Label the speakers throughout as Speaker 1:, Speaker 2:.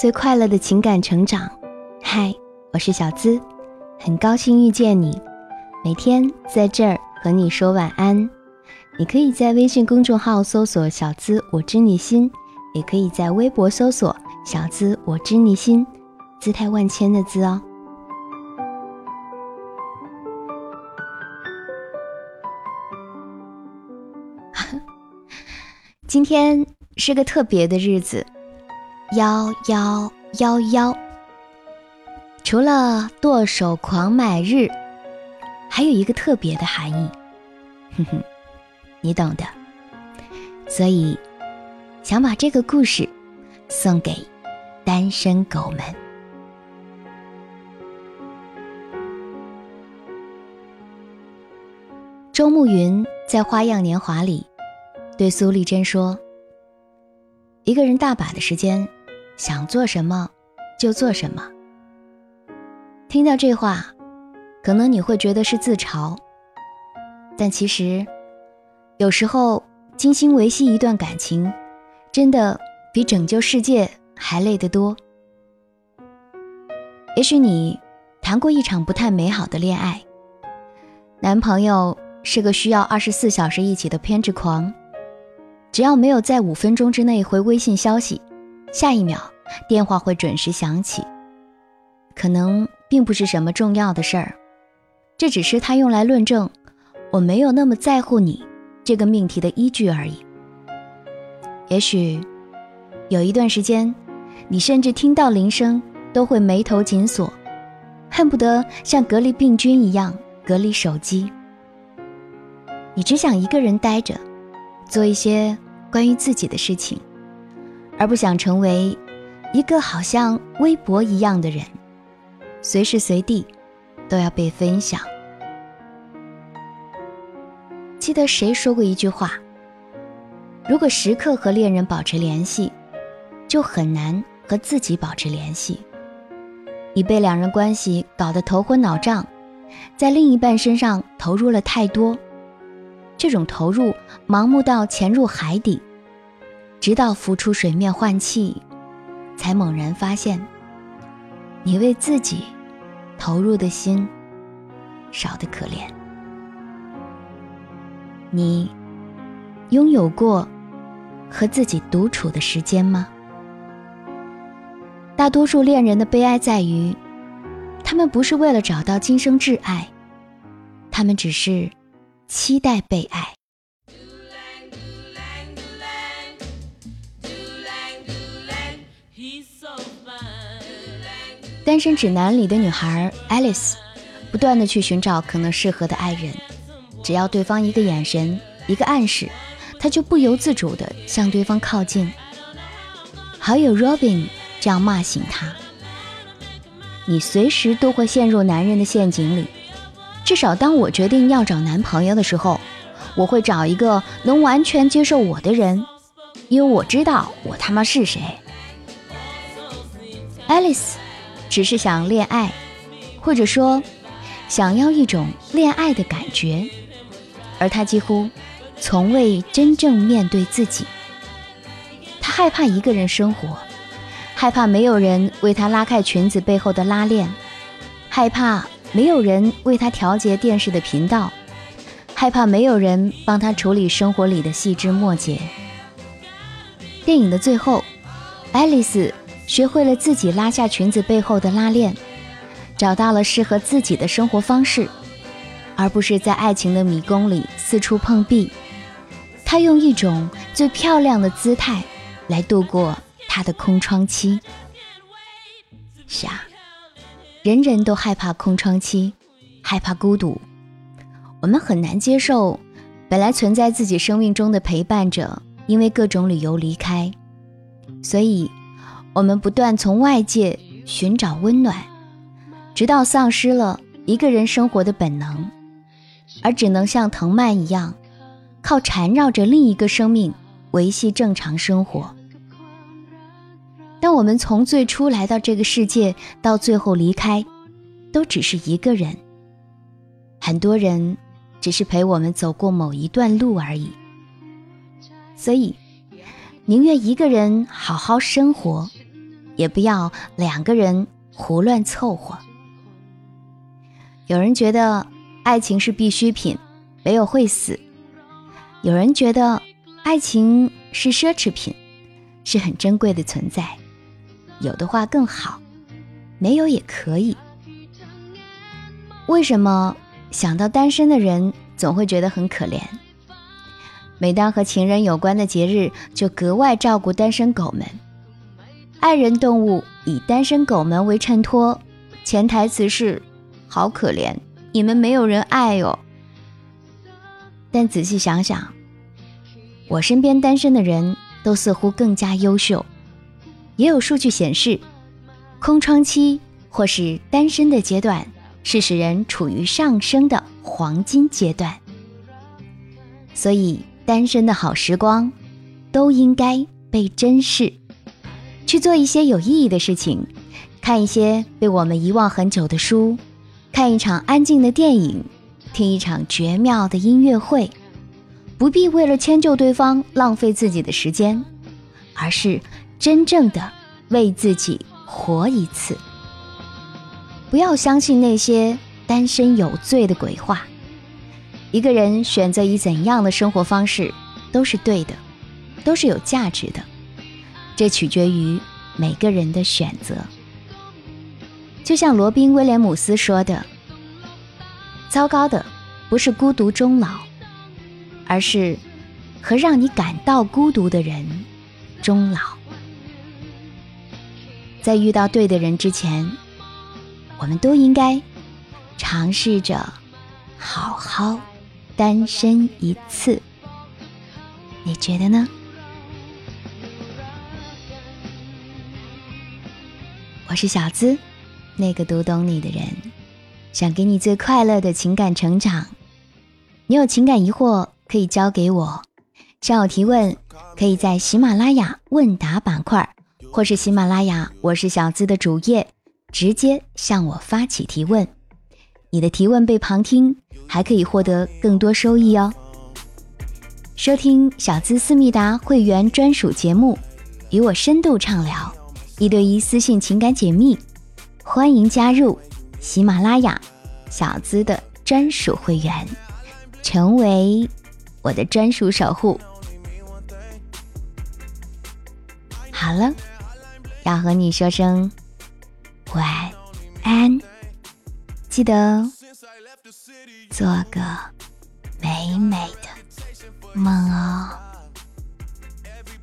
Speaker 1: 最快乐的情感成长。嗨，我是小资，很高兴遇见你。每天在这儿和你说晚安。你可以在微信公众号搜索“小资我知你心”，也可以在微博搜索“小资我知你心”，姿态万千的“资”哦。今天是个特别的日子，幺幺幺幺。除了剁手狂买日，还有一个特别的含义，哼哼，你懂的。所以，想把这个故事送给单身狗们。周慕云在《花样年华》里。对苏丽珍说：“一个人大把的时间，想做什么就做什么。”听到这话，可能你会觉得是自嘲，但其实，有时候精心维系一段感情，真的比拯救世界还累得多。也许你谈过一场不太美好的恋爱，男朋友是个需要二十四小时一起的偏执狂。只要没有在五分钟之内回微信消息，下一秒电话会准时响起。可能并不是什么重要的事儿，这只是他用来论证我没有那么在乎你这个命题的依据而已。也许有一段时间，你甚至听到铃声都会眉头紧锁，恨不得像隔离病菌一样隔离手机。你只想一个人待着。做一些关于自己的事情，而不想成为一个好像微博一样的人，随时随地都要被分享。记得谁说过一句话：如果时刻和恋人保持联系，就很难和自己保持联系。你被两人关系搞得头昏脑胀，在另一半身上投入了太多。这种投入，盲目到潜入海底，直到浮出水面换气，才猛然发现，你为自己投入的心少得可怜。你拥有过和自己独处的时间吗？大多数恋人的悲哀在于，他们不是为了找到今生挚爱，他们只是。期待被爱。单身指南里的女孩 Alice，不断的去寻找可能适合的爱人，只要对方一个眼神、一个暗示，她就不由自主的向对方靠近。好友 Robin 这样骂醒她：“你随时都会陷入男人的陷阱里。”至少，当我决定要找男朋友的时候，我会找一个能完全接受我的人，因为我知道我他妈是谁。Alice 只是想恋爱，或者说想要一种恋爱的感觉，而他几乎从未真正面对自己。他害怕一个人生活，害怕没有人为他拉开裙子背后的拉链，害怕。没有人为他调节电视的频道，害怕没有人帮他处理生活里的细枝末节。电影的最后，爱丽丝学会了自己拉下裙子背后的拉链，找到了适合自己的生活方式，而不是在爱情的迷宫里四处碰壁。她用一种最漂亮的姿态来度过她的空窗期。下。人人都害怕空窗期，害怕孤独。我们很难接受本来存在自己生命中的陪伴者因为各种理由离开，所以，我们不断从外界寻找温暖，直到丧失了一个人生活的本能，而只能像藤蔓一样，靠缠绕着另一个生命维系正常生活。当我们从最初来到这个世界，到最后离开，都只是一个人。很多人只是陪我们走过某一段路而已。所以，宁愿一个人好好生活，也不要两个人胡乱凑合。有人觉得爱情是必需品，没有会死；有人觉得爱情是奢侈品，是很珍贵的存在。有的话更好，没有也可以。为什么想到单身的人总会觉得很可怜？每当和情人有关的节日，就格外照顾单身狗们。爱人动物以单身狗们为衬托，潜台词是。好可怜，你们没有人爱哦。但仔细想想，我身边单身的人都似乎更加优秀。也有数据显示，空窗期或是单身的阶段是使人处于上升的黄金阶段。所以，单身的好时光都应该被珍视，去做一些有意义的事情，看一些被我们遗忘很久的书。看一场安静的电影，听一场绝妙的音乐会，不必为了迁就对方浪费自己的时间，而是真正的为自己活一次。不要相信那些单身有罪的鬼话。一个人选择以怎样的生活方式都是对的，都是有价值的，这取决于每个人的选择。就像罗宾·威廉姆斯说的：“糟糕的不是孤独终老，而是和让你感到孤独的人终老。”在遇到对的人之前，我们都应该尝试着好好单身一次。你觉得呢？我是小资。那个读懂你的人，想给你最快乐的情感成长。你有情感疑惑可以交给我，向我提问，可以在喜马拉雅问答板块，或是喜马拉雅我是小资的主页，直接向我发起提问。你的提问被旁听，还可以获得更多收益哦。收听小资思密达会员专属节目，与我深度畅聊，一对一私信情感解密。欢迎加入喜马拉雅小资的专属会员，成为我的专属守护。好了，要和你说声晚安，记得做个美美的梦哦。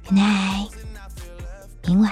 Speaker 1: Good night，明晚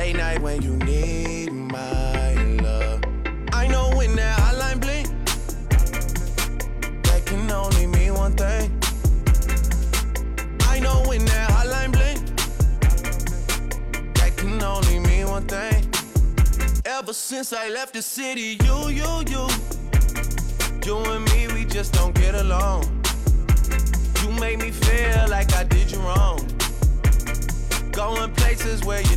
Speaker 1: Late night when you need my love. I know when that hotline blink, that can only mean one thing. I know when that hotline blink, that can only mean one thing. Ever since I left the city, you, you, you, you and me, we just don't get along. You make me feel like I did you wrong. Going places where you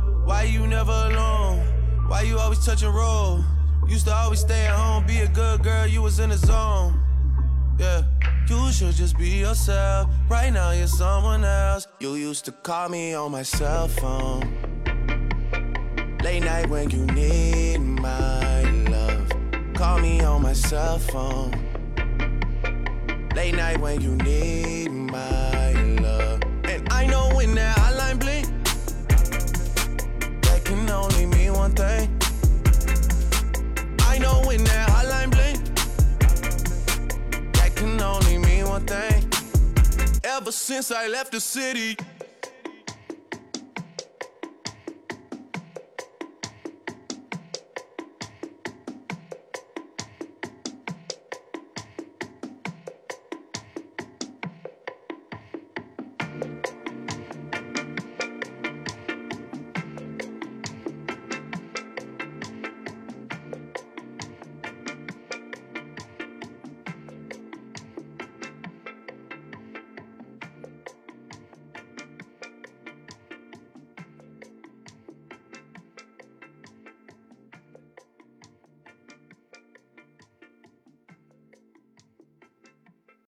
Speaker 1: Why you
Speaker 2: never alone. Why you always touch and roll? Used to always stay at home, be a good girl, you was in the zone. Yeah, you should just be yourself. Right now, you're someone else. You used to call me on my cell phone. Late night when you need my love. Call me on my cell phone. Late night when you need my love. And I know when that only mean one thing. I know when that hotline blink, that can only mean one thing. Ever since I left the city,